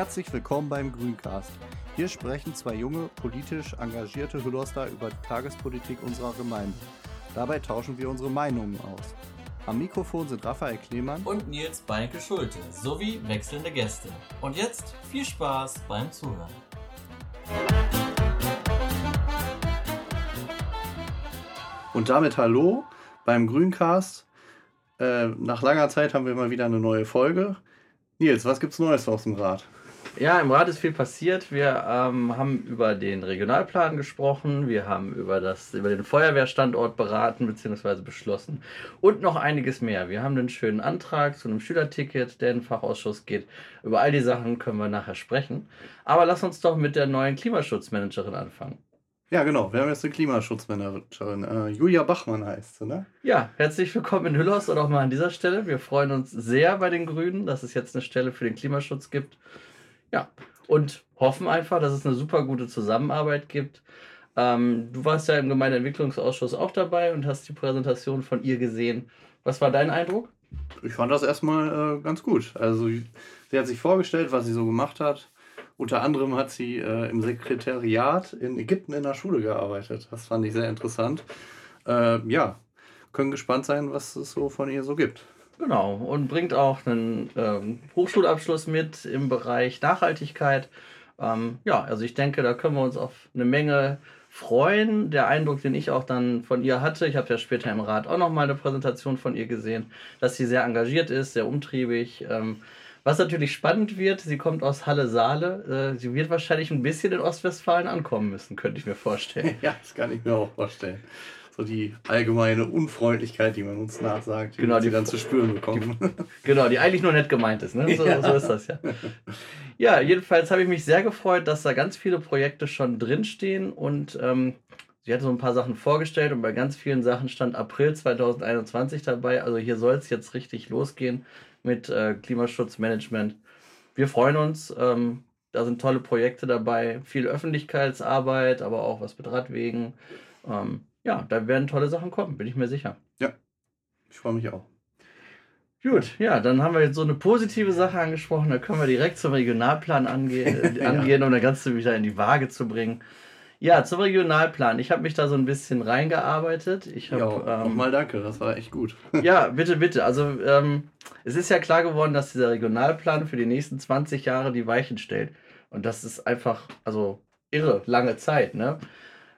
Herzlich willkommen beim Grüncast. Hier sprechen zwei junge, politisch engagierte Hüllerster über die Tagespolitik unserer Gemeinde. Dabei tauschen wir unsere Meinungen aus. Am Mikrofon sind Raphael Klemann und Nils Beinke Schulte sowie wechselnde Gäste. Und jetzt viel Spaß beim Zuhören. Und damit hallo beim Grüncast. Äh, nach langer Zeit haben wir mal wieder eine neue Folge. Nils, was gibt's Neues aus dem Rat? Ja, im Rat ist viel passiert. Wir ähm, haben über den Regionalplan gesprochen, wir haben über, das, über den Feuerwehrstandort beraten bzw. beschlossen und noch einiges mehr. Wir haben einen schönen Antrag zu einem Schülerticket, der in den Fachausschuss geht. Über all die Sachen können wir nachher sprechen. Aber lass uns doch mit der neuen Klimaschutzmanagerin anfangen. Ja, genau. Wir haben jetzt eine Klimaschutzmanagerin. Äh, Julia Bachmann heißt sie, ne? Ja, herzlich willkommen in Hüllhaus und auch mal an dieser Stelle. Wir freuen uns sehr bei den Grünen, dass es jetzt eine Stelle für den Klimaschutz gibt. Ja, und hoffen einfach, dass es eine super gute Zusammenarbeit gibt. Ähm, du warst ja im Gemeindeentwicklungsausschuss auch dabei und hast die Präsentation von ihr gesehen. Was war dein Eindruck? Ich fand das erstmal äh, ganz gut. Also sie hat sich vorgestellt, was sie so gemacht hat. Unter anderem hat sie äh, im Sekretariat in Ägypten in der Schule gearbeitet. Das fand ich sehr interessant. Äh, ja, können gespannt sein, was es so von ihr so gibt. Genau, und bringt auch einen ähm, Hochschulabschluss mit im Bereich Nachhaltigkeit. Ähm, ja, also ich denke, da können wir uns auf eine Menge freuen. Der Eindruck, den ich auch dann von ihr hatte, ich habe ja später im Rat auch noch mal eine Präsentation von ihr gesehen, dass sie sehr engagiert ist, sehr umtriebig. Ähm, was natürlich spannend wird, sie kommt aus Halle-Saale. Äh, sie wird wahrscheinlich ein bisschen in Ostwestfalen ankommen müssen, könnte ich mir vorstellen. ja, das kann ich mir auch vorstellen so die allgemeine Unfreundlichkeit, die man uns nachsagt, die, genau, die dann zu spüren bekommen. Die, genau, die eigentlich nur nett gemeint ist. Ne? So, ja. so ist das ja. Ja, jedenfalls habe ich mich sehr gefreut, dass da ganz viele Projekte schon drinstehen und ähm, sie hatte so ein paar Sachen vorgestellt und bei ganz vielen Sachen stand April 2021 dabei. Also hier soll es jetzt richtig losgehen mit äh, Klimaschutzmanagement. Wir freuen uns. Ähm, da sind tolle Projekte dabei, viel Öffentlichkeitsarbeit, aber auch was mit Radwegen. Ähm, ja, da werden tolle Sachen kommen, bin ich mir sicher. Ja, ich freue mich auch. Gut, ja, dann haben wir jetzt so eine positive Sache angesprochen. Da können wir direkt zum Regionalplan ange ja. angehen, um das Ganze wieder in die Waage zu bringen. Ja, zum Regionalplan. Ich habe mich da so ein bisschen reingearbeitet. Ich hab, ja, ähm, mal danke, das war echt gut. ja, bitte, bitte. Also ähm, es ist ja klar geworden, dass dieser Regionalplan für die nächsten 20 Jahre die Weichen stellt. Und das ist einfach, also irre, lange Zeit. Ne?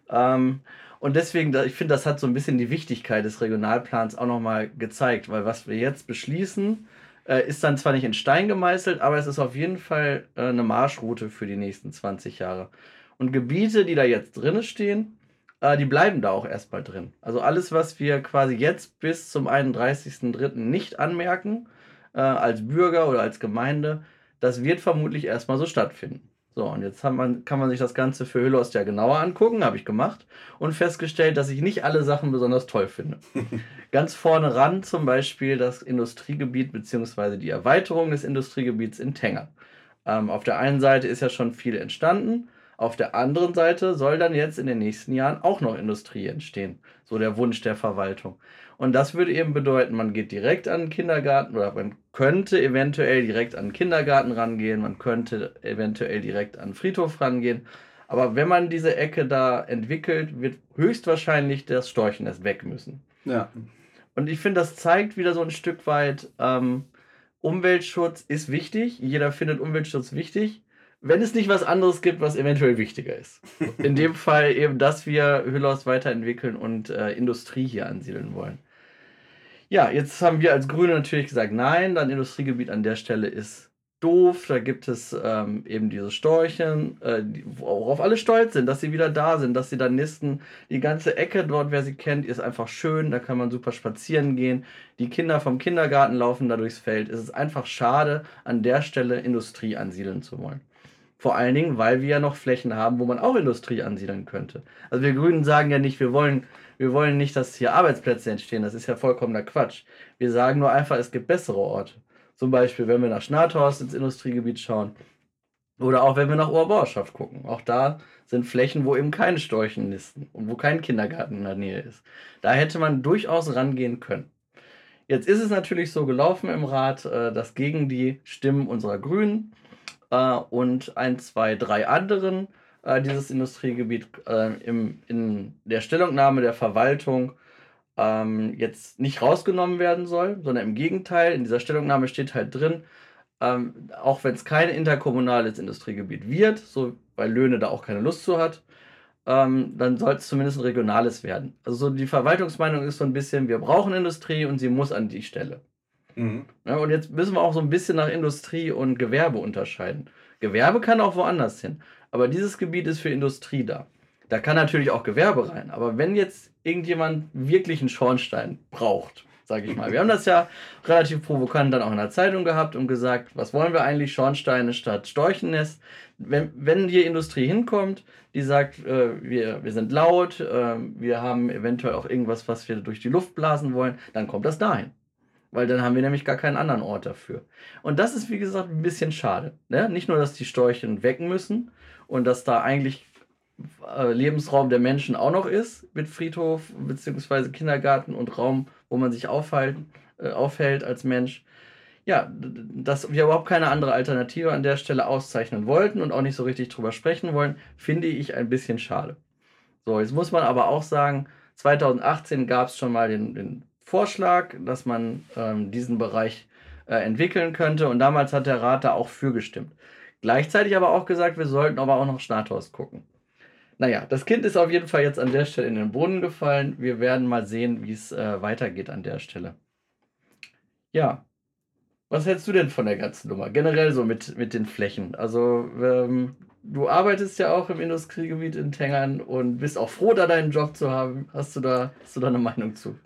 Ähm, und deswegen, ich finde, das hat so ein bisschen die Wichtigkeit des Regionalplans auch nochmal gezeigt, weil was wir jetzt beschließen, äh, ist dann zwar nicht in Stein gemeißelt, aber es ist auf jeden Fall äh, eine Marschroute für die nächsten 20 Jahre. Und Gebiete, die da jetzt drin stehen, äh, die bleiben da auch erstmal drin. Also alles, was wir quasi jetzt bis zum 31.03. nicht anmerken, als Bürger oder als Gemeinde, das wird vermutlich erstmal so stattfinden. So, und jetzt man, kann man sich das Ganze für Hüllost ja genauer angucken, habe ich gemacht und festgestellt, dass ich nicht alle Sachen besonders toll finde. Ganz vorne ran zum Beispiel das Industriegebiet bzw. die Erweiterung des Industriegebiets in Tenger. Ähm, auf der einen Seite ist ja schon viel entstanden, auf der anderen Seite soll dann jetzt in den nächsten Jahren auch noch Industrie entstehen. So der Wunsch der Verwaltung. Und das würde eben bedeuten, man geht direkt an den Kindergarten oder man könnte eventuell direkt an den Kindergarten rangehen, man könnte eventuell direkt an den Friedhof rangehen. Aber wenn man diese Ecke da entwickelt, wird höchstwahrscheinlich das Storchennest weg müssen. Ja. Und ich finde, das zeigt wieder so ein Stück weit, ähm, Umweltschutz ist wichtig. Jeder findet Umweltschutz wichtig wenn es nicht was anderes gibt, was eventuell wichtiger ist. In dem Fall eben, dass wir Hüllhaus weiterentwickeln und äh, Industrie hier ansiedeln wollen. Ja, jetzt haben wir als Grüne natürlich gesagt, nein, dein Industriegebiet an der Stelle ist doof. Da gibt es ähm, eben diese Storchen, äh, worauf alle stolz sind, dass sie wieder da sind, dass sie da nisten. Die ganze Ecke dort, wer sie kennt, ist einfach schön. Da kann man super spazieren gehen. Die Kinder vom Kindergarten laufen da durchs Feld. Es ist einfach schade, an der Stelle Industrie ansiedeln zu wollen. Vor allen Dingen, weil wir ja noch Flächen haben, wo man auch Industrie ansiedeln könnte. Also wir Grünen sagen ja nicht, wir wollen, wir wollen nicht, dass hier Arbeitsplätze entstehen. Das ist ja vollkommener Quatsch. Wir sagen nur einfach, es gibt bessere Orte. Zum Beispiel, wenn wir nach Schnathorst ins Industriegebiet schauen. Oder auch wenn wir nach Oberborschaft gucken. Auch da sind Flächen, wo eben keine Storchen nisten und wo kein Kindergarten in der Nähe ist. Da hätte man durchaus rangehen können. Jetzt ist es natürlich so gelaufen im Rat, äh, dass gegen die Stimmen unserer Grünen äh, und ein, zwei, drei anderen äh, dieses Industriegebiet äh, im, in der Stellungnahme der Verwaltung ähm, jetzt nicht rausgenommen werden soll, sondern im Gegenteil, in dieser Stellungnahme steht halt drin, ähm, auch wenn es kein interkommunales Industriegebiet wird, so weil Löhne da auch keine Lust zu hat, ähm, dann soll es zumindest ein regionales werden. Also so die Verwaltungsmeinung ist so ein bisschen, wir brauchen Industrie und sie muss an die Stelle. Mhm. Ja, und jetzt müssen wir auch so ein bisschen nach Industrie und Gewerbe unterscheiden. Gewerbe kann auch woanders hin, aber dieses Gebiet ist für Industrie da. Da kann natürlich auch Gewerbe rein, aber wenn jetzt irgendjemand wirklich einen Schornstein braucht, sage ich mal. Wir haben das ja relativ provokant dann auch in der Zeitung gehabt und gesagt, was wollen wir eigentlich, Schornsteine statt Storchennest. Wenn, wenn hier Industrie hinkommt, die sagt, äh, wir, wir sind laut, äh, wir haben eventuell auch irgendwas, was wir durch die Luft blasen wollen, dann kommt das dahin. Weil dann haben wir nämlich gar keinen anderen Ort dafür. Und das ist, wie gesagt, ein bisschen schade. Ne? Nicht nur, dass die Storchen wecken müssen und dass da eigentlich äh, Lebensraum der Menschen auch noch ist, mit Friedhof bzw. Kindergarten und Raum, wo man sich aufhalten, äh, aufhält als Mensch. Ja, dass wir überhaupt keine andere Alternative an der Stelle auszeichnen wollten und auch nicht so richtig drüber sprechen wollen, finde ich ein bisschen schade. So, jetzt muss man aber auch sagen, 2018 gab es schon mal den, den, Vorschlag, dass man ähm, diesen Bereich äh, entwickeln könnte und damals hat der Rat da auch für gestimmt. Gleichzeitig aber auch gesagt, wir sollten aber auch noch Schnathorst gucken. Naja, das Kind ist auf jeden Fall jetzt an der Stelle in den Brunnen gefallen. Wir werden mal sehen, wie es äh, weitergeht an der Stelle. Ja, was hältst du denn von der ganzen Nummer? Generell so mit, mit den Flächen. Also, ähm, du arbeitest ja auch im Industriegebiet in Tengern und bist auch froh, da deinen Job zu haben. Hast du da, hast du da eine Meinung zu?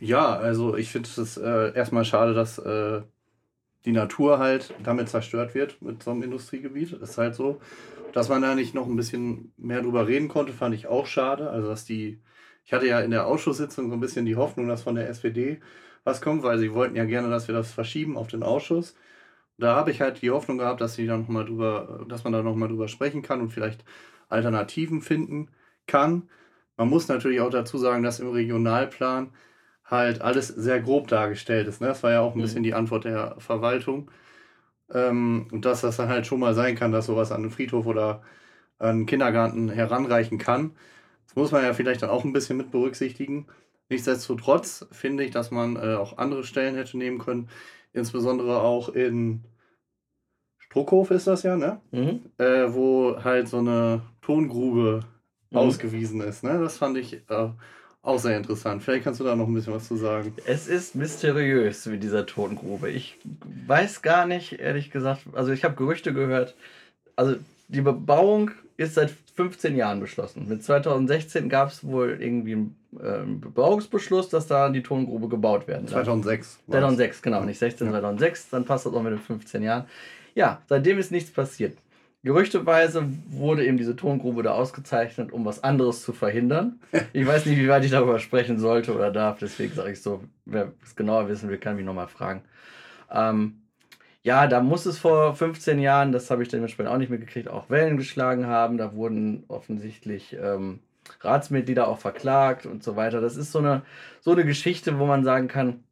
Ja, also ich finde es äh, erstmal schade, dass äh, die Natur halt damit zerstört wird mit so einem Industriegebiet. Das ist halt so. Dass man da nicht noch ein bisschen mehr drüber reden konnte, fand ich auch schade. Also, dass die, ich hatte ja in der Ausschusssitzung so ein bisschen die Hoffnung, dass von der SPD was kommt, weil sie wollten ja gerne, dass wir das verschieben auf den Ausschuss. Da habe ich halt die Hoffnung gehabt, dass sie dann noch mal drüber, dass man da nochmal drüber sprechen kann und vielleicht Alternativen finden kann. Man muss natürlich auch dazu sagen, dass im Regionalplan halt alles sehr grob dargestellt ist. Ne? Das war ja auch ein mhm. bisschen die Antwort der Verwaltung. Ähm, und dass das dann halt schon mal sein kann, dass sowas an einen Friedhof oder an einen Kindergarten heranreichen kann. Das muss man ja vielleicht dann auch ein bisschen mit berücksichtigen. Nichtsdestotrotz finde ich, dass man äh, auch andere Stellen hätte nehmen können, insbesondere auch in Struckhof ist das ja, ne? Mhm. Äh, wo halt so eine Tongrube mhm. ausgewiesen ist. Ne? Das fand ich äh, auch sehr interessant. Vielleicht kannst du da noch ein bisschen was zu sagen. Es ist mysteriös mit dieser Totengrube. Ich weiß gar nicht, ehrlich gesagt, also ich habe Gerüchte gehört. Also die Bebauung ist seit 15 Jahren beschlossen. Mit 2016 gab es wohl irgendwie einen ähm, Bebauungsbeschluss, dass da die Tongrube gebaut werden 2006. 2006, genau, nicht 16, ja. 2006. Dann passt das auch mit den 15 Jahren. Ja, seitdem ist nichts passiert. Gerüchteweise wurde eben diese Tongrube da ausgezeichnet, um was anderes zu verhindern. Ich weiß nicht, wie weit ich darüber sprechen sollte oder darf, deswegen sage ich so, wer es genauer wissen will, kann mich nochmal fragen. Ähm, ja, da muss es vor 15 Jahren, das habe ich dementsprechend auch nicht mitgekriegt, auch Wellen geschlagen haben. Da wurden offensichtlich ähm, Ratsmitglieder auch verklagt und so weiter. Das ist so eine, so eine Geschichte, wo man sagen kann,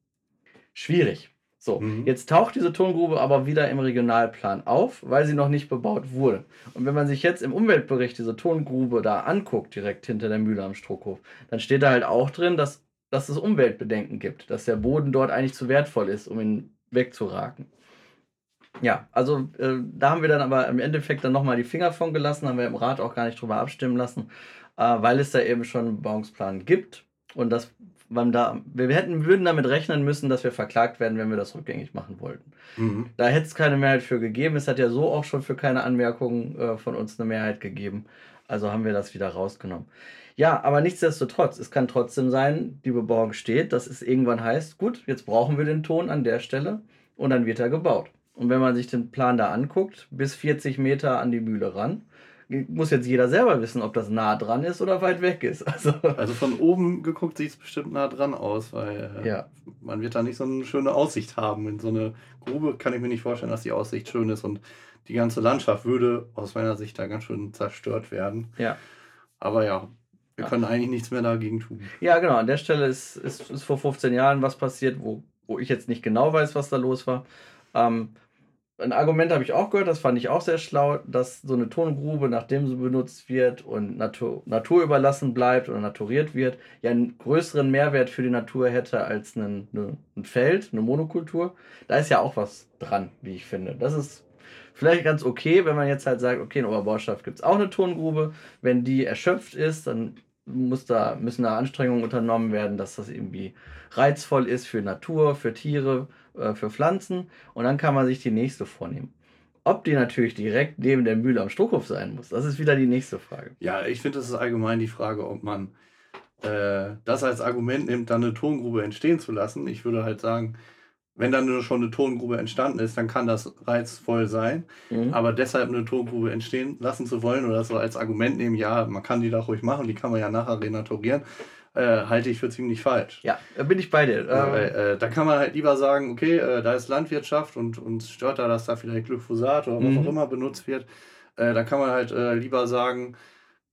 schwierig. So, mhm. jetzt taucht diese Tongrube aber wieder im Regionalplan auf, weil sie noch nicht bebaut wurde. Und wenn man sich jetzt im Umweltbericht diese Tongrube da anguckt, direkt hinter der Mühle am Strohhof, dann steht da halt auch drin, dass, dass es Umweltbedenken gibt, dass der Boden dort eigentlich zu wertvoll ist, um ihn wegzuraken. Ja, also äh, da haben wir dann aber im Endeffekt dann nochmal die Finger von gelassen, haben wir im Rat auch gar nicht drüber abstimmen lassen, äh, weil es da eben schon einen Bebauungsplan gibt und das man da, wir hätten, würden damit rechnen müssen, dass wir verklagt werden, wenn wir das rückgängig machen wollten. Mhm. Da hätte es keine Mehrheit für gegeben. Es hat ja so auch schon für keine Anmerkungen äh, von uns eine Mehrheit gegeben. Also haben wir das wieder rausgenommen. Ja, aber nichtsdestotrotz, es kann trotzdem sein, die Bebauung steht, dass es irgendwann heißt, gut, jetzt brauchen wir den Ton an der Stelle und dann wird er gebaut. Und wenn man sich den Plan da anguckt, bis 40 Meter an die Mühle ran, muss jetzt jeder selber wissen, ob das nah dran ist oder weit weg ist. Also, also von oben geguckt sieht es bestimmt nah dran aus, weil äh, ja. man wird da nicht so eine schöne Aussicht haben. In so eine Grube kann ich mir nicht vorstellen, dass die Aussicht schön ist und die ganze Landschaft würde aus meiner Sicht da ganz schön zerstört werden. Ja. Aber ja, wir ja. können eigentlich nichts mehr dagegen tun. Ja, genau. An der Stelle ist, ist, ist vor 15 Jahren was passiert, wo, wo ich jetzt nicht genau weiß, was da los war. Ähm, ein Argument habe ich auch gehört, das fand ich auch sehr schlau, dass so eine Tongrube, nachdem sie benutzt wird und Natur, Natur überlassen bleibt oder naturiert wird, ja einen größeren Mehrwert für die Natur hätte als ein, eine, ein Feld, eine Monokultur. Da ist ja auch was dran, wie ich finde. Das ist vielleicht ganz okay, wenn man jetzt halt sagt, okay, in Oberbaustadt gibt es auch eine Tongrube. Wenn die erschöpft ist, dann muss da, müssen da Anstrengungen unternommen werden, dass das irgendwie reizvoll ist für Natur, für Tiere, äh, für Pflanzen und dann kann man sich die nächste vornehmen. Ob die natürlich direkt neben der Mühle am Strohhof sein muss, das ist wieder die nächste Frage. Ja, ich finde, das ist allgemein die Frage, ob man äh, das als Argument nimmt, dann eine Tongrube entstehen zu lassen. Ich würde halt sagen, wenn dann schon eine Tongrube entstanden ist, dann kann das reizvoll sein. Mhm. Aber deshalb eine Tongrube entstehen lassen zu wollen oder so als Argument nehmen, ja, man kann die da ruhig machen, die kann man ja nachher renaturieren, äh, halte ich für ziemlich falsch. Ja, da bin ich bei dir. Ja, weil, äh, da kann man halt lieber sagen, okay, äh, da ist Landwirtschaft und uns stört da, dass da vielleicht Glyphosat oder was mhm. auch immer benutzt wird. Da kann man halt lieber sagen,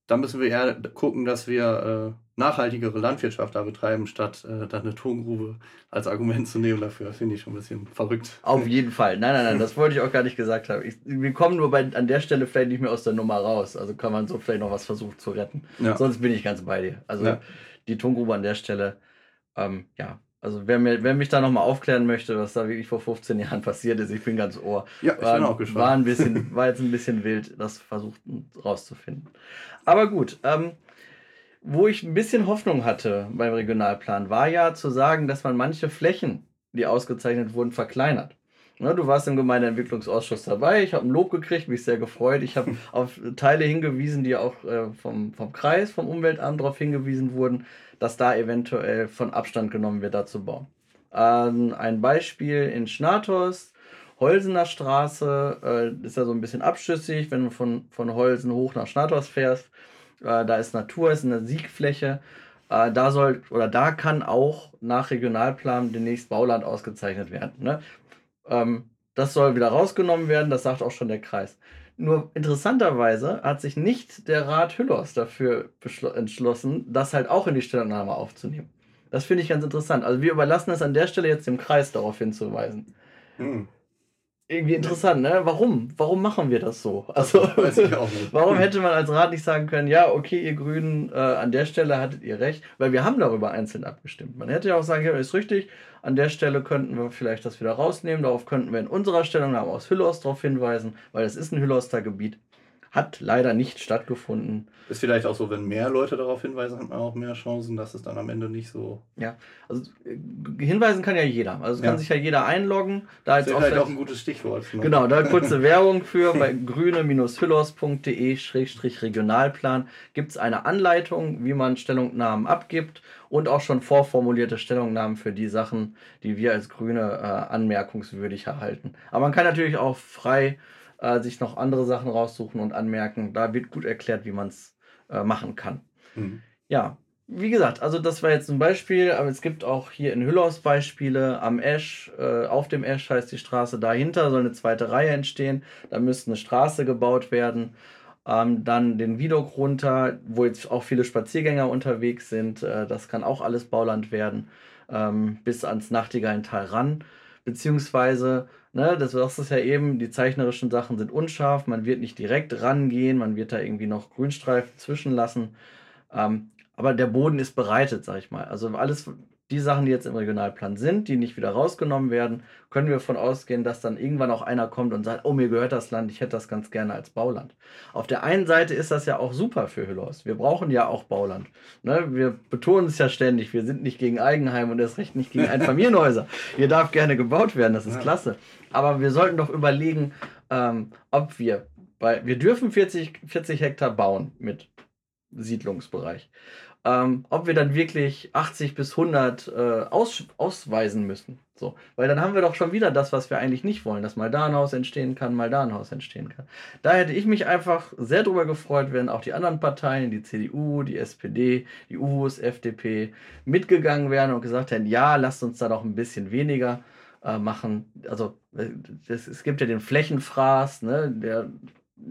da müssen wir eher gucken, dass wir nachhaltigere Landwirtschaft da betreiben, statt äh, dann eine Tongrube als Argument zu nehmen dafür. Finde ich schon ein bisschen verrückt. Auf jeden Fall. Nein, nein, nein, das wollte ich auch gar nicht gesagt haben. Ich, wir kommen nur bei, an der Stelle vielleicht nicht mehr aus der Nummer raus. Also kann man so vielleicht noch was versuchen zu retten. Ja. Sonst bin ich ganz bei dir. Also ja die Tongrube an der Stelle, ähm, ja, also wer, mir, wer mich da nochmal aufklären möchte, was da wirklich vor 15 Jahren passiert ist, ich bin ganz ohr. Ja, ich war, bin auch gespannt. War, ein bisschen, war jetzt ein bisschen wild, das versucht rauszufinden. Aber gut, ähm, wo ich ein bisschen Hoffnung hatte beim Regionalplan, war ja zu sagen, dass man manche Flächen, die ausgezeichnet wurden, verkleinert. Ne, du warst im Gemeindeentwicklungsausschuss dabei. Ich habe ein Lob gekriegt, mich sehr gefreut. Ich habe auf Teile hingewiesen, die auch äh, vom, vom Kreis, vom Umweltamt darauf hingewiesen wurden, dass da eventuell von Abstand genommen wird, da zu bauen. Ähm, ein Beispiel in Schnathorst, Holsener Straße, äh, ist ja so ein bisschen abschüssig, wenn du von, von Holsen hoch nach Schnathorst fährst. Äh, da ist Natur, ist eine Siegfläche. Äh, da soll oder da kann auch nach Regionalplan demnächst Bauland ausgezeichnet werden. Ne? Ähm, das soll wieder rausgenommen werden, das sagt auch schon der Kreis. Nur interessanterweise hat sich nicht der Rat Hüllos dafür entschlossen, das halt auch in die Stellungnahme aufzunehmen. Das finde ich ganz interessant. Also wir überlassen es an der Stelle jetzt dem Kreis darauf hinzuweisen. Hm irgendwie interessant, ne? Warum? Warum machen wir das so? Also, warum hätte man als Rat nicht sagen können, ja, okay, ihr Grünen, äh, an der Stelle hattet ihr recht, weil wir haben darüber einzeln abgestimmt. Man hätte ja auch sagen können, ist richtig, an der Stelle könnten wir vielleicht das wieder rausnehmen, darauf könnten wir in unserer Stellungnahme aus Hüllos darauf hinweisen, weil es ist ein Hülloster Gebiet. Hat leider nicht stattgefunden. Ist vielleicht auch so, wenn mehr Leute darauf hinweisen, hat man auch mehr Chancen, dass es dann am Ende nicht so. Ja, also äh, hinweisen kann ja jeder. Also kann ja. sich ja jeder einloggen. Da das ist halt auch ein gutes Stichwort. Ne? Genau, da kurze Werbung für bei grüne-hüllos.de-regionalplan gibt es eine Anleitung, wie man Stellungnahmen abgibt und auch schon vorformulierte Stellungnahmen für die Sachen, die wir als Grüne äh, anmerkungswürdig erhalten. Aber man kann natürlich auch frei äh, sich noch andere Sachen raussuchen und anmerken. Da wird gut erklärt, wie man es äh, machen kann. Mhm. Ja, wie gesagt, also das war jetzt ein Beispiel, aber es gibt auch hier in Hüllos Beispiele am Esch, äh, auf dem Esch heißt die Straße, dahinter soll eine zweite Reihe entstehen, da müsste eine Straße gebaut werden. Ähm, dann den Wiedok runter, wo jetzt auch viele Spaziergänger unterwegs sind, äh, das kann auch alles Bauland werden, ähm, bis ans Nachtigalltal ran, beziehungsweise ne, das sagst du ja eben, die zeichnerischen Sachen sind unscharf, man wird nicht direkt rangehen, man wird da irgendwie noch Grünstreifen zwischenlassen. Ähm, aber der Boden ist bereitet, sag ich mal. Also alles, die Sachen, die jetzt im Regionalplan sind, die nicht wieder rausgenommen werden, können wir davon ausgehen, dass dann irgendwann auch einer kommt und sagt, oh, mir gehört das Land, ich hätte das ganz gerne als Bauland. Auf der einen Seite ist das ja auch super für Hüllos. Wir brauchen ja auch Bauland. Ne? Wir betonen es ja ständig, wir sind nicht gegen Eigenheim und erst recht nicht gegen Einfamilienhäuser. Hier darf gerne gebaut werden, das ist ja. klasse. Aber wir sollten doch überlegen, ähm, ob wir, weil wir dürfen 40, 40 Hektar bauen mit Siedlungsbereich ähm, ob wir dann wirklich 80 bis 100 äh, aus, ausweisen müssen. So, weil dann haben wir doch schon wieder das, was wir eigentlich nicht wollen, dass mal da ein Haus entstehen kann, mal da ein Haus entstehen kann. Da hätte ich mich einfach sehr drüber gefreut, wenn auch die anderen Parteien, die CDU, die SPD, die UHUS, FDP, mitgegangen wären und gesagt hätten, ja, lasst uns da doch ein bisschen weniger äh, machen. Also das, es gibt ja den Flächenfraß, ne, der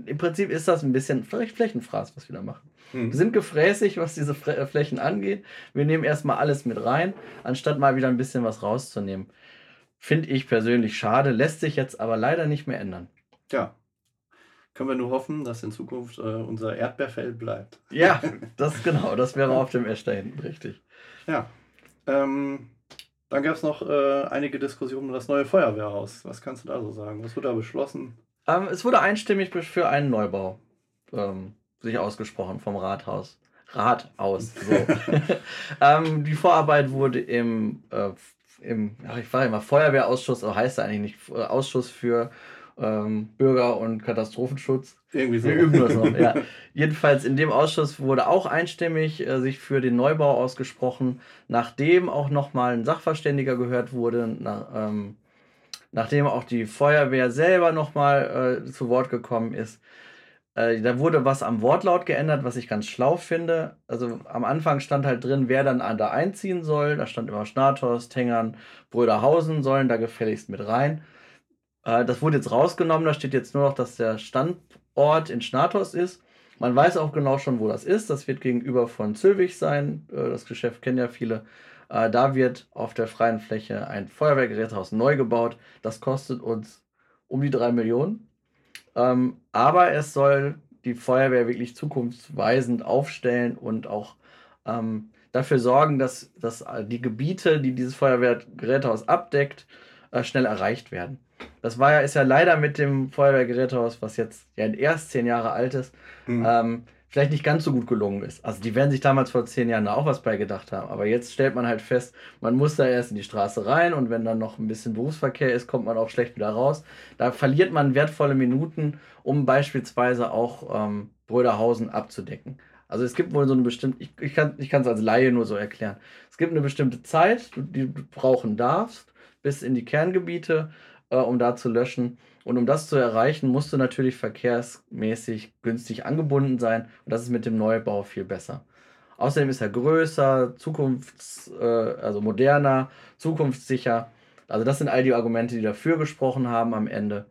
im Prinzip ist das ein bisschen vielleicht Flächenfraß, was wir da machen. Mhm. Wir sind gefräßig, was diese äh, Flächen angeht. Wir nehmen erstmal alles mit rein, anstatt mal wieder ein bisschen was rauszunehmen. Finde ich persönlich schade, lässt sich jetzt aber leider nicht mehr ändern. Ja. Können wir nur hoffen, dass in Zukunft äh, unser Erdbeerfeld bleibt. Ja, das genau, das wäre auf dem Esch da hinten, richtig. Ja. Ähm, dann gab es noch äh, einige Diskussionen um das neue Feuerwehrhaus. Was kannst du da so sagen? Was wurde da beschlossen? Ähm, es wurde einstimmig für einen Neubau ähm, sich ausgesprochen vom Rathaus. Rathaus. So. ähm, die Vorarbeit wurde im, äh, im ach, ich war immer Feuerwehrausschuss, aber heißt eigentlich nicht äh, Ausschuss für ähm, Bürger- und Katastrophenschutz. Irgendwie so. Wir üben das noch, ja. Jedenfalls in dem Ausschuss wurde auch einstimmig äh, sich für den Neubau ausgesprochen, nachdem auch nochmal ein Sachverständiger gehört wurde, nach, ähm, nachdem auch die Feuerwehr selber nochmal äh, zu Wort gekommen ist. Äh, da wurde was am Wortlaut geändert, was ich ganz schlau finde. Also am Anfang stand halt drin, wer dann da einziehen soll. Da stand immer Schnathorst, Tengern, Bröderhausen sollen da gefälligst mit rein. Äh, das wurde jetzt rausgenommen. Da steht jetzt nur noch, dass der Standort in Schnathorst ist. Man weiß auch genau schon, wo das ist. Das wird gegenüber von Zülwig sein. Äh, das Geschäft kennen ja viele. Äh, da wird auf der freien Fläche ein Feuerwehrgerätehaus neu gebaut. Das kostet uns um die drei Millionen. Ähm, aber es soll die Feuerwehr wirklich zukunftsweisend aufstellen und auch ähm, dafür sorgen, dass, dass die Gebiete, die dieses Feuerwehrgerätehaus abdeckt, äh, schnell erreicht werden. Das war ja, ist ja leider mit dem Feuerwehrgerätehaus, was jetzt ja erst zehn Jahre alt ist, mhm. ähm, vielleicht nicht ganz so gut gelungen ist. Also die werden sich damals vor zehn Jahren auch was bei gedacht haben. Aber jetzt stellt man halt fest, man muss da erst in die Straße rein und wenn dann noch ein bisschen Berufsverkehr ist, kommt man auch schlecht wieder raus. Da verliert man wertvolle Minuten, um beispielsweise auch ähm, Bröderhausen abzudecken. Also es gibt wohl so eine bestimmte, ich, ich kann es als Laie nur so erklären. Es gibt eine bestimmte Zeit, die du brauchen darfst, bis in die Kerngebiete, äh, um da zu löschen. Und um das zu erreichen, musst du natürlich verkehrsmäßig günstig angebunden sein. Und das ist mit dem Neubau viel besser. Außerdem ist er größer, zukunfts-, äh, also moderner, zukunftssicher. Also das sind all die Argumente, die dafür gesprochen haben am Ende.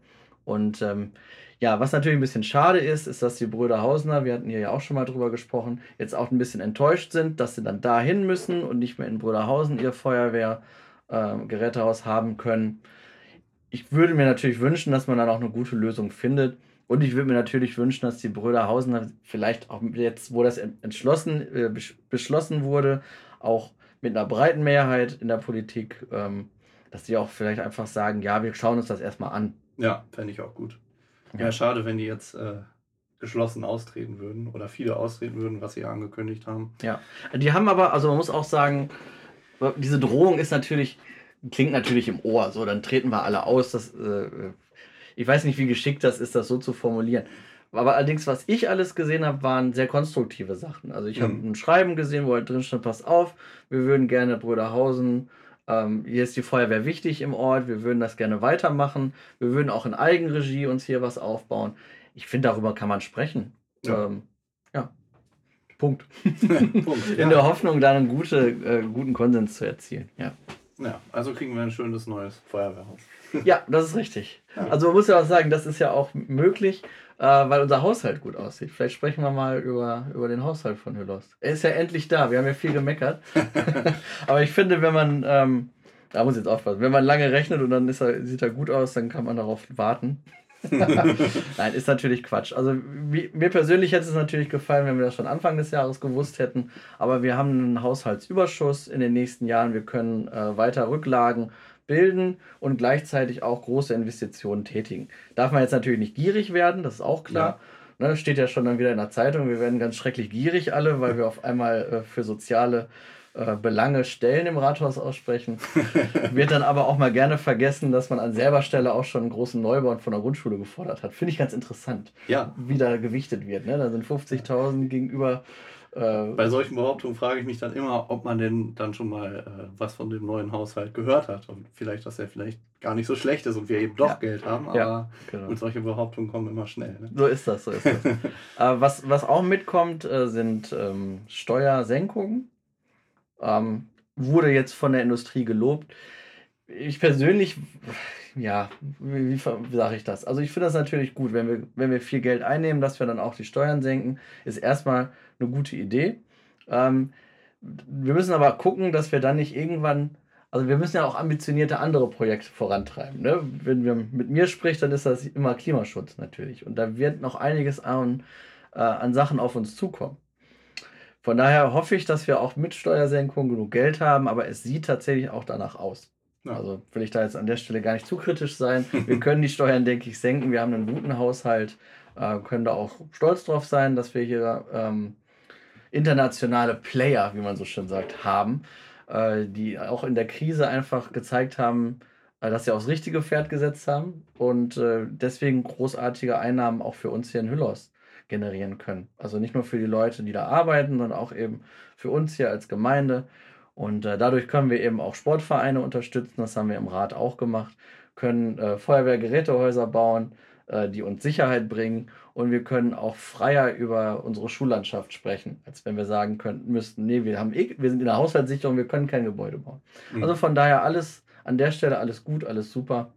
Und ähm, ja, was natürlich ein bisschen schade ist, ist, dass die Brüder Hausner, wir hatten hier ja auch schon mal drüber gesprochen, jetzt auch ein bisschen enttäuscht sind, dass sie dann dahin müssen und nicht mehr in Brüderhausen ihr Feuerwehrgerätehaus äh, haben können ich würde mir natürlich wünschen, dass man dann auch eine gute Lösung findet. Und ich würde mir natürlich wünschen, dass die Brüder Hausener vielleicht auch jetzt, wo das entschlossen, äh, beschlossen wurde, auch mit einer breiten Mehrheit in der Politik, ähm, dass die auch vielleicht einfach sagen, ja, wir schauen uns das erstmal an. Ja, fände ich auch gut. Ja, ja schade, wenn die jetzt äh, geschlossen austreten würden oder viele austreten würden, was sie angekündigt haben. Ja, die haben aber, also man muss auch sagen, diese Drohung ist natürlich, klingt natürlich im Ohr. So, dann treten wir alle aus. Das, äh, ich weiß nicht, wie geschickt das ist, das so zu formulieren. Aber allerdings, was ich alles gesehen habe, waren sehr konstruktive Sachen. Also ich mhm. habe ein Schreiben gesehen, wo halt drin stand, pass auf, wir würden gerne Brüderhausen, ähm, hier ist die Feuerwehr wichtig im Ort, wir würden das gerne weitermachen, wir würden auch in Eigenregie uns hier was aufbauen. Ich finde, darüber kann man sprechen. Ja. Ähm, ja. Punkt. Punkt In ja. der Hoffnung, da einen gute, äh, guten Konsens zu erzielen. Ja. Ja, also kriegen wir ein schönes neues Feuerwehrhaus. Ja, das ist richtig. Ja. Also man muss ja auch sagen, das ist ja auch möglich, äh, weil unser Haushalt gut aussieht. Vielleicht sprechen wir mal über, über den Haushalt von Hülost. Er ist ja endlich da. Wir haben ja viel gemeckert. Aber ich finde, wenn man, ähm, da muss ich jetzt aufpassen, wenn man lange rechnet und dann ist er, sieht er gut aus, dann kann man darauf warten. Nein, ist natürlich Quatsch. Also wie, mir persönlich hätte es natürlich gefallen, wenn wir das schon Anfang des Jahres gewusst hätten. Aber wir haben einen Haushaltsüberschuss in den nächsten Jahren. Wir können äh, weiter Rücklagen bilden und gleichzeitig auch große Investitionen tätigen. Darf man jetzt natürlich nicht gierig werden, das ist auch klar. Ja. Ne, steht ja schon dann wieder in der Zeitung, wir werden ganz schrecklich gierig alle, weil wir auf einmal äh, für soziale äh, Belange Stellen im Rathaus aussprechen. Wird dann aber auch mal gerne vergessen, dass man an selber Stelle auch schon einen großen Neubau von der Grundschule gefordert hat. Finde ich ganz interessant, ja. wie da gewichtet wird. Ne? Da sind 50.000 gegenüber. Äh, Bei solchen Behauptungen frage ich mich dann immer, ob man denn dann schon mal äh, was von dem neuen Haushalt gehört hat. Und vielleicht, dass er vielleicht gar nicht so schlecht ist und wir eben doch ja. Geld haben. Aber ja, genau. und solche Behauptungen kommen immer schnell. Ne? So ist das, so ist das. äh, was, was auch mitkommt, äh, sind ähm, Steuersenkungen. Ähm, wurde jetzt von der Industrie gelobt. Ich persönlich, ja, wie, wie, sage ich das? Also ich finde das natürlich gut, wenn wir, wenn wir viel Geld einnehmen, dass wir dann auch die Steuern senken, ist erstmal eine gute Idee. Ähm, wir müssen aber gucken, dass wir dann nicht irgendwann also wir müssen ja auch ambitionierte andere Projekte vorantreiben. Ne? Wenn wir mit mir spricht, dann ist das immer Klimaschutz natürlich. Und da wird noch einiges an, äh, an Sachen auf uns zukommen. Von daher hoffe ich, dass wir auch mit Steuersenkung genug Geld haben, aber es sieht tatsächlich auch danach aus. Ja. Also will ich da jetzt an der Stelle gar nicht zu kritisch sein. Wir können die Steuern, denke ich, senken. Wir haben einen guten Haushalt, äh, können da auch stolz drauf sein, dass wir hier ähm, internationale Player, wie man so schön sagt, haben, äh, die auch in der Krise einfach gezeigt haben, äh, dass sie aufs richtige Pferd gesetzt haben und äh, deswegen großartige Einnahmen auch für uns hier in Hüllos generieren können. Also nicht nur für die Leute, die da arbeiten, sondern auch eben für uns hier als Gemeinde. Und äh, dadurch können wir eben auch Sportvereine unterstützen. Das haben wir im Rat auch gemacht. Können äh, Feuerwehrgerätehäuser bauen, äh, die uns Sicherheit bringen. Und wir können auch freier über unsere Schullandschaft sprechen, als wenn wir sagen könnten, müssten, nee, wir, haben eh, wir sind in der Haushaltssicherung, wir können kein Gebäude bauen. Mhm. Also von daher alles an der Stelle alles gut, alles super.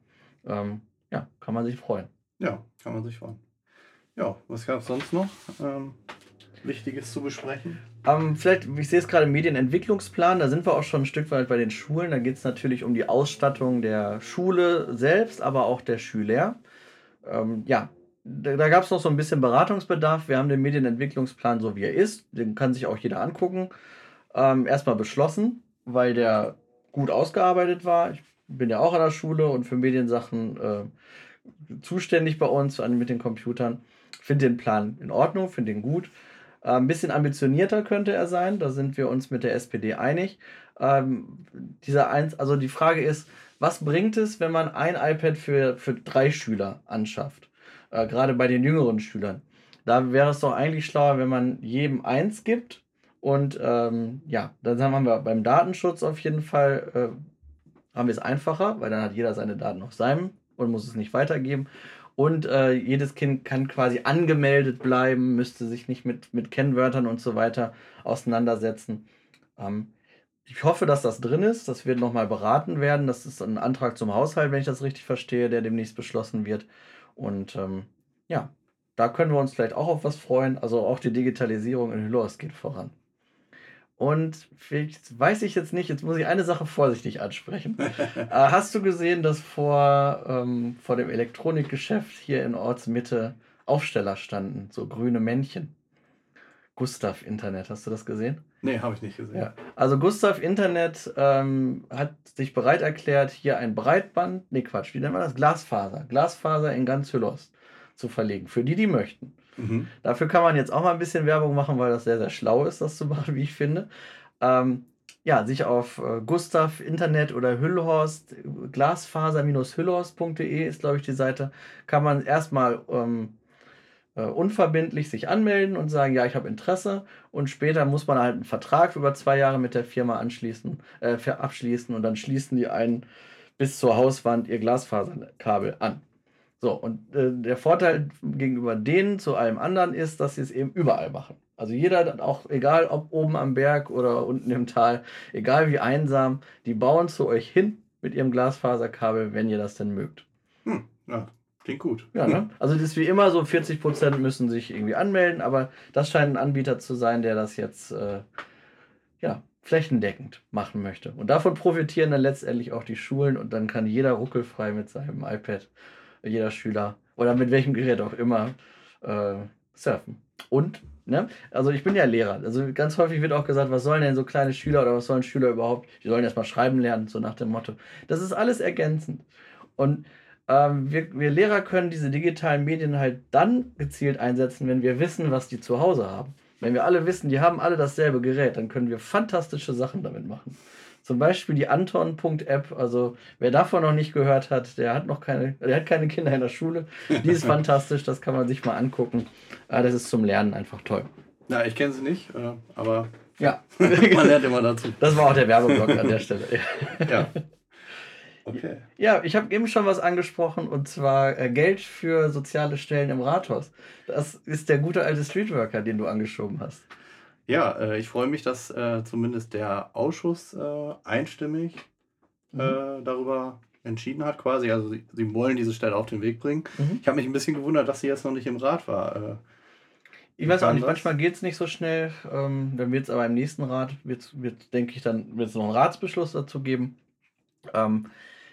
Ähm, ja, kann man sich freuen. Ja, kann man sich freuen. Ja, was gab es sonst noch ähm, Wichtiges zu besprechen? Ähm, vielleicht, ich sehe es gerade Medienentwicklungsplan, da sind wir auch schon ein Stück weit bei den Schulen. Da geht es natürlich um die Ausstattung der Schule selbst, aber auch der Schüler. Ähm, ja, da, da gab es noch so ein bisschen Beratungsbedarf. Wir haben den Medienentwicklungsplan so wie er ist, den kann sich auch jeder angucken. Ähm, erstmal beschlossen, weil der gut ausgearbeitet war. Ich bin ja auch an der Schule und für Mediensachen äh, zuständig bei uns mit den Computern finde den Plan in Ordnung, finde ihn gut. Äh, ein bisschen ambitionierter könnte er sein, da sind wir uns mit der SPD einig. Ähm, dieser eins, also die Frage ist, was bringt es, wenn man ein iPad für, für drei Schüler anschafft? Äh, gerade bei den jüngeren Schülern. Da wäre es doch eigentlich schlauer, wenn man jedem eins gibt. Und ähm, ja, dann haben wir beim Datenschutz auf jeden Fall, äh, haben wir es einfacher, weil dann hat jeder seine Daten auf seinem und muss es nicht weitergeben. Und äh, jedes Kind kann quasi angemeldet bleiben, müsste sich nicht mit, mit Kennwörtern und so weiter auseinandersetzen. Ähm, ich hoffe, dass das drin ist. Das wird nochmal beraten werden. Das ist ein Antrag zum Haushalt, wenn ich das richtig verstehe, der demnächst beschlossen wird. Und ähm, ja, da können wir uns vielleicht auch auf was freuen. Also auch die Digitalisierung in Hülos geht voran. Und vielleicht weiß ich jetzt nicht, jetzt muss ich eine Sache vorsichtig ansprechen. äh, hast du gesehen, dass vor, ähm, vor dem Elektronikgeschäft hier in Ortsmitte Aufsteller standen, so grüne Männchen? Gustav Internet, hast du das gesehen? Nee, habe ich nicht gesehen. Ja. Also Gustav Internet ähm, hat sich bereit erklärt, hier ein Breitband, nee Quatsch, wie nennen wir das? Glasfaser. Glasfaser in ganz Hülos zu verlegen, für die, die möchten. Dafür kann man jetzt auch mal ein bisschen Werbung machen, weil das sehr, sehr schlau ist, das zu machen, wie ich finde. Ähm, ja, sich auf äh, Gustav Internet oder Hüllhorst, glasfaser-hüllhorst.de ist, glaube ich, die Seite, kann man erstmal ähm, äh, unverbindlich sich anmelden und sagen, ja, ich habe Interesse. Und später muss man halt einen Vertrag über zwei Jahre mit der Firma anschließen, äh, abschließen und dann schließen die einen bis zur Hauswand ihr Glasfaserkabel an. So, und äh, der Vorteil gegenüber denen zu allem anderen ist, dass sie es eben überall machen. Also jeder, auch egal ob oben am Berg oder unten im Tal, egal wie einsam, die bauen zu euch hin mit ihrem Glasfaserkabel, wenn ihr das denn mögt. Hm, ja, klingt gut. Ja, ne? Also das ist wie immer so, 40% müssen sich irgendwie anmelden, aber das scheint ein Anbieter zu sein, der das jetzt äh, ja, flächendeckend machen möchte. Und davon profitieren dann letztendlich auch die Schulen und dann kann jeder ruckelfrei mit seinem iPad jeder Schüler oder mit welchem Gerät auch immer äh, surfen. Und, ne, also ich bin ja Lehrer. Also ganz häufig wird auch gesagt, was sollen denn so kleine Schüler oder was sollen Schüler überhaupt? Die sollen erstmal schreiben lernen, so nach dem Motto. Das ist alles ergänzend. Und ähm, wir, wir Lehrer können diese digitalen Medien halt dann gezielt einsetzen, wenn wir wissen, was die zu Hause haben. Wenn wir alle wissen, die haben alle dasselbe Gerät, dann können wir fantastische Sachen damit machen. Zum Beispiel die Anton.app. Also wer davon noch nicht gehört hat, der hat noch keine, der hat keine Kinder in der Schule. Die ist fantastisch, das kann man sich mal angucken. Ah, das ist zum Lernen einfach toll. Ja, ich kenne sie nicht, äh, aber ja. man lernt immer dazu. Das war auch der Werbeblock an der Stelle. ja. Okay. Ja, ich habe eben schon was angesprochen und zwar äh, Geld für soziale Stellen im Rathaus. Das ist der gute alte Streetworker, den du angeschoben hast. Ja, äh, ich freue mich, dass äh, zumindest der Ausschuss äh, einstimmig mhm. Äh, darüber entschieden hat, quasi. Also sie, sie, wollen diese Stelle auf den Weg bringen. Mhm. Ich habe mich ein bisschen gewundert, dass sie jetzt noch nicht im Rat war. Äh. ich weiß auch nicht, manchmal geht es nicht so schnell. Ähm, dann wird es aber im nächsten Rat, wird, wird denke ich, dann wird es noch einen Ratsbeschluss dazu geben. Ähm,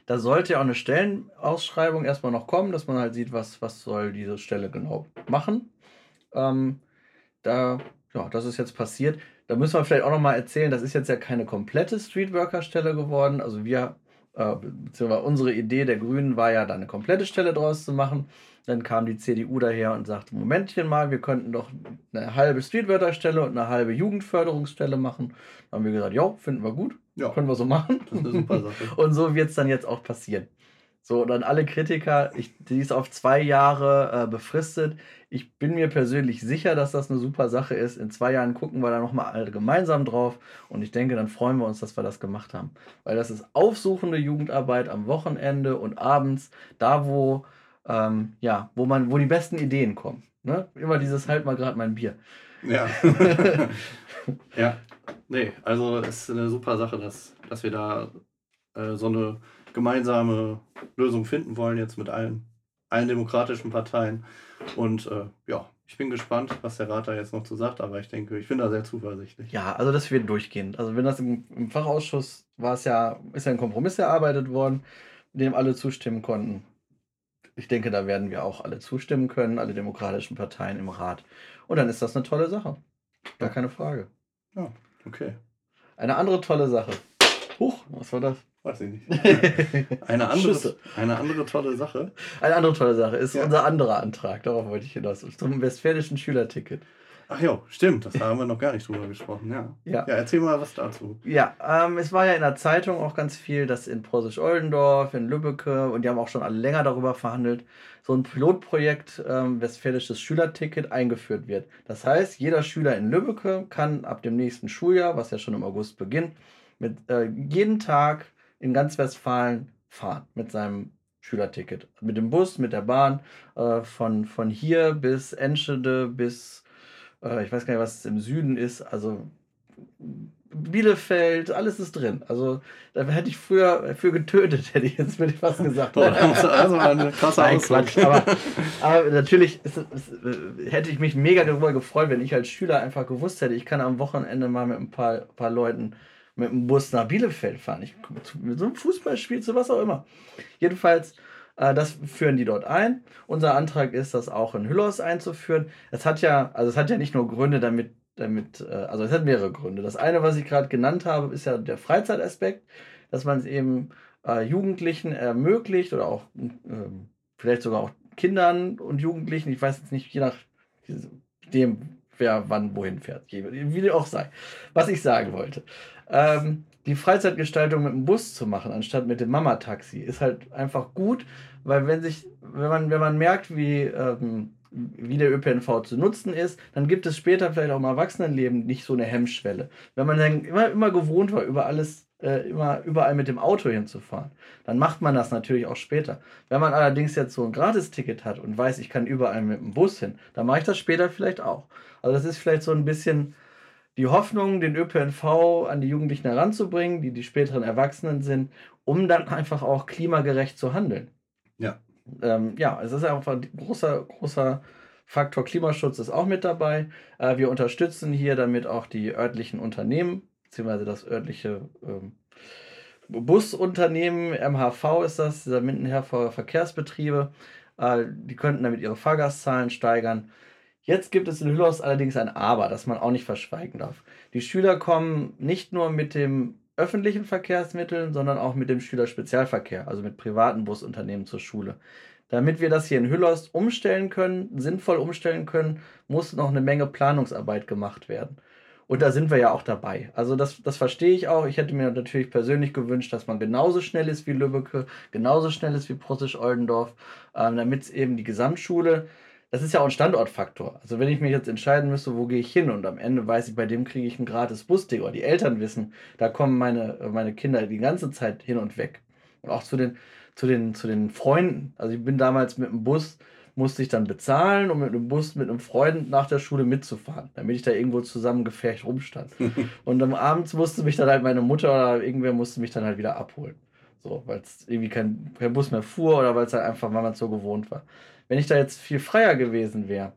da sollte ja auch eine Stellenausschreibung erstmal noch kommen, dass man halt sieht, was, was soll diese Stelle genau machen. Ähm, da, ja, das ist jetzt passiert. Da müssen wir vielleicht auch noch mal erzählen, das ist jetzt ja keine komplette Streetworker-Stelle geworden. Also wir, äh, beziehungsweise unsere Idee der Grünen war ja, da eine komplette Stelle draus zu machen. Dann kam die CDU daher und sagte, Momentchen mal, wir könnten doch eine halbe Streetworker-Stelle und eine halbe Jugendförderungsstelle machen. Dann haben wir gesagt, ja, finden wir gut, ja. können wir so machen. Und so wird es dann jetzt auch passieren. So, und dann alle Kritiker, ich, die ist auf zwei Jahre äh, befristet. Ich bin mir persönlich sicher, dass das eine super Sache ist. In zwei Jahren gucken wir da nochmal alle gemeinsam drauf. Und ich denke, dann freuen wir uns, dass wir das gemacht haben. Weil das ist aufsuchende Jugendarbeit am Wochenende und abends, da wo, ähm, ja, wo man, wo die besten Ideen kommen. Ne? Immer dieses halt mal gerade mein Bier. Ja. ja. Nee, also es ist eine super Sache, dass, dass wir da äh, so eine gemeinsame Lösung finden wollen, jetzt mit allen, allen demokratischen Parteien. Und äh, ja, ich bin gespannt, was der Rat da jetzt noch zu sagt, aber ich denke, ich bin da sehr zuversichtlich. Ja, also das wird durchgehend. Also wenn das im, im Fachausschuss war es ja, ist ja ein Kompromiss erarbeitet worden, dem alle zustimmen konnten. Ich denke, da werden wir auch alle zustimmen können, alle demokratischen Parteien im Rat. Und dann ist das eine tolle Sache. Gar keine Frage. Ja, okay. Eine andere tolle Sache. Huch, was war das? Weiß ich nicht. Eine andere, eine andere tolle Sache. Eine andere tolle Sache ist ja. unser anderer Antrag, darauf wollte ich hinaus, zum westfälischen Schülerticket. Ach ja, stimmt, das haben wir noch gar nicht drüber gesprochen, ja. Ja, ja erzähl mal was dazu. Ja, ähm, es war ja in der Zeitung auch ganz viel, dass in Porsisch-Oldendorf, in Lübbecke, und die haben auch schon alle länger darüber verhandelt, so ein Pilotprojekt ähm, westfälisches Schülerticket eingeführt wird. Das heißt, jeder Schüler in Lübbecke kann ab dem nächsten Schuljahr, was ja schon im August beginnt, mit äh, jeden Tag in ganz Westfalen fahren mit seinem Schülerticket. Mit dem Bus, mit der Bahn, äh, von, von hier bis Enschede bis, äh, ich weiß gar nicht, was es im Süden ist, also Bielefeld, alles ist drin. Also da hätte ich früher für getötet, hätte ich jetzt ich fast gesagt. also eine krasse Nein, Quatsch. Aber, aber natürlich ist, ist, hätte ich mich mega darüber gefreut, wenn ich als Schüler einfach gewusst hätte, ich kann am Wochenende mal mit ein paar, paar Leuten mit dem Bus nach Bielefeld fahren. Ich, mit so einem Fußballspiel, zu was auch immer. Jedenfalls, äh, das führen die dort ein. Unser Antrag ist, das auch in Hüllos einzuführen. Es hat ja, also es hat ja nicht nur Gründe, damit, damit, äh, also es hat mehrere Gründe. Das eine, was ich gerade genannt habe, ist ja der Freizeitaspekt, dass man es eben äh, Jugendlichen ermöglicht oder auch ähm, vielleicht sogar auch Kindern und Jugendlichen, ich weiß jetzt nicht, je nachdem, wer wann wohin fährt, wie dem auch sei. Was ich sagen wollte ähm, die Freizeitgestaltung mit dem Bus zu machen, anstatt mit dem Mama-Taxi, ist halt einfach gut, weil wenn sich, wenn man, wenn man merkt, wie, ähm, wie der ÖPNV zu nutzen ist, dann gibt es später vielleicht auch im Erwachsenenleben nicht so eine Hemmschwelle. Wenn man dann immer, immer gewohnt war, über alles, äh, immer überall mit dem Auto hinzufahren, dann macht man das natürlich auch später. Wenn man allerdings jetzt so ein Gratisticket hat und weiß, ich kann überall mit dem Bus hin, dann mache ich das später vielleicht auch. Also das ist vielleicht so ein bisschen die Hoffnung, den ÖPNV an die Jugendlichen heranzubringen, die die späteren Erwachsenen sind, um dann einfach auch klimagerecht zu handeln. Ja. Ähm, ja, es ist einfach ein großer, großer Faktor Klimaschutz ist auch mit dabei. Äh, wir unterstützen hier damit auch die örtlichen Unternehmen, beziehungsweise das örtliche ähm, Busunternehmen, MHV ist das, dieser Mindenherfer Verkehrsbetriebe. Äh, die könnten damit ihre Fahrgastzahlen steigern. Jetzt gibt es in Hüllos allerdings ein Aber, das man auch nicht verschweigen darf. Die Schüler kommen nicht nur mit dem öffentlichen Verkehrsmitteln, sondern auch mit dem Schülerspezialverkehr, also mit privaten Busunternehmen zur Schule. Damit wir das hier in Hüllos umstellen können, sinnvoll umstellen können, muss noch eine Menge Planungsarbeit gemacht werden. Und da sind wir ja auch dabei. Also das, das verstehe ich auch. Ich hätte mir natürlich persönlich gewünscht, dass man genauso schnell ist wie Lübbecke, genauso schnell ist wie Prossisch-Oldendorf, äh, damit es eben die Gesamtschule das ist ja auch ein Standortfaktor. Also wenn ich mich jetzt entscheiden müsste, wo gehe ich hin und am Ende weiß ich, bei dem kriege ich ein gratis Busticket oder die Eltern wissen, da kommen meine, meine Kinder die ganze Zeit hin und weg. Und auch zu den, zu den, zu den Freunden. Also ich bin damals mit dem Bus, musste ich dann bezahlen, um mit einem Bus mit einem Freund nach der Schule mitzufahren, damit ich da irgendwo zusammen gefärcht rumstand. und dann abends musste mich dann halt meine Mutter oder irgendwer musste mich dann halt wieder abholen. So, weil es irgendwie kein, kein Bus mehr fuhr oder weil es halt einfach, weil man so gewohnt war. Wenn ich da jetzt viel freier gewesen wäre,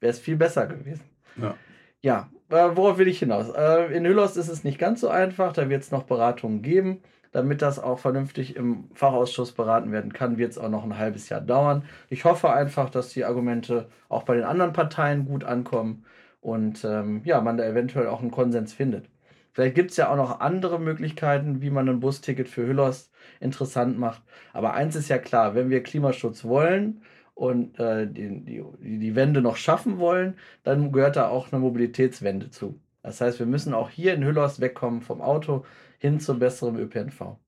wäre es viel besser gewesen. Ja. Ja, äh, worauf will ich hinaus? Äh, in Hüllos ist es nicht ganz so einfach, da wird es noch Beratungen geben. Damit das auch vernünftig im Fachausschuss beraten werden kann, wird es auch noch ein halbes Jahr dauern. Ich hoffe einfach, dass die Argumente auch bei den anderen Parteien gut ankommen und ähm, ja, man da eventuell auch einen Konsens findet. Vielleicht gibt es ja auch noch andere Möglichkeiten, wie man ein Busticket für Hüllhorst interessant macht. Aber eins ist ja klar, wenn wir Klimaschutz wollen und äh, die, die, die Wende noch schaffen wollen, dann gehört da auch eine Mobilitätswende zu. Das heißt, wir müssen auch hier in Hüllhorst wegkommen vom Auto hin zu besserem ÖPNV.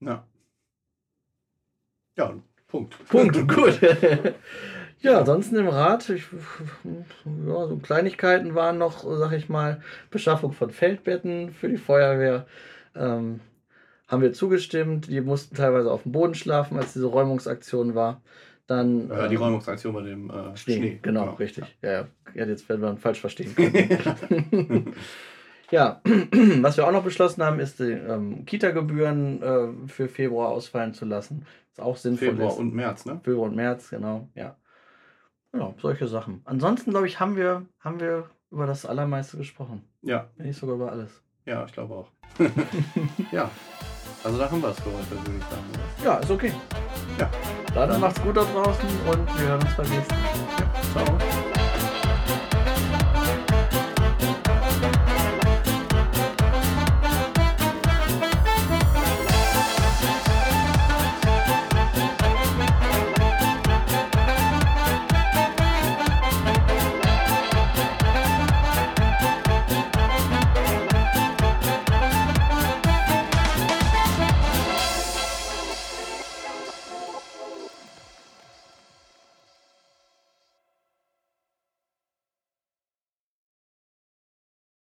Ja. Ja, Punkt. Punkt, gut. ja, ansonsten im Rat, ich, ja, so Kleinigkeiten waren noch, sag ich mal, Beschaffung von Feldbetten für die Feuerwehr. Ähm, haben wir zugestimmt. Die mussten teilweise auf dem Boden schlafen, als diese Räumungsaktion war. Dann, äh, die ähm, Räumungsaktion bei dem äh, Schnee, Schnee. Genau, genau, richtig. Ja, ja. ja jetzt werden wir falsch verstehen können. ja, was wir auch noch beschlossen haben, ist die ähm, Kita-Gebühren äh, für Februar ausfallen zu lassen. Ist auch sinnvoll. Februar ist. und März, ne? Februar und März, genau, ja. Genau, solche Sachen. Ansonsten, glaube ich, haben wir, haben wir über das Allermeiste gesprochen. Ja. Wenn nicht sogar über alles. Ja, ich glaube auch. ja. Also da haben wir es für heute, würde ich sagen. Ja, ist okay. Ja. Dann, Dann macht's gut da draußen und wir hören uns beim nächsten Mal.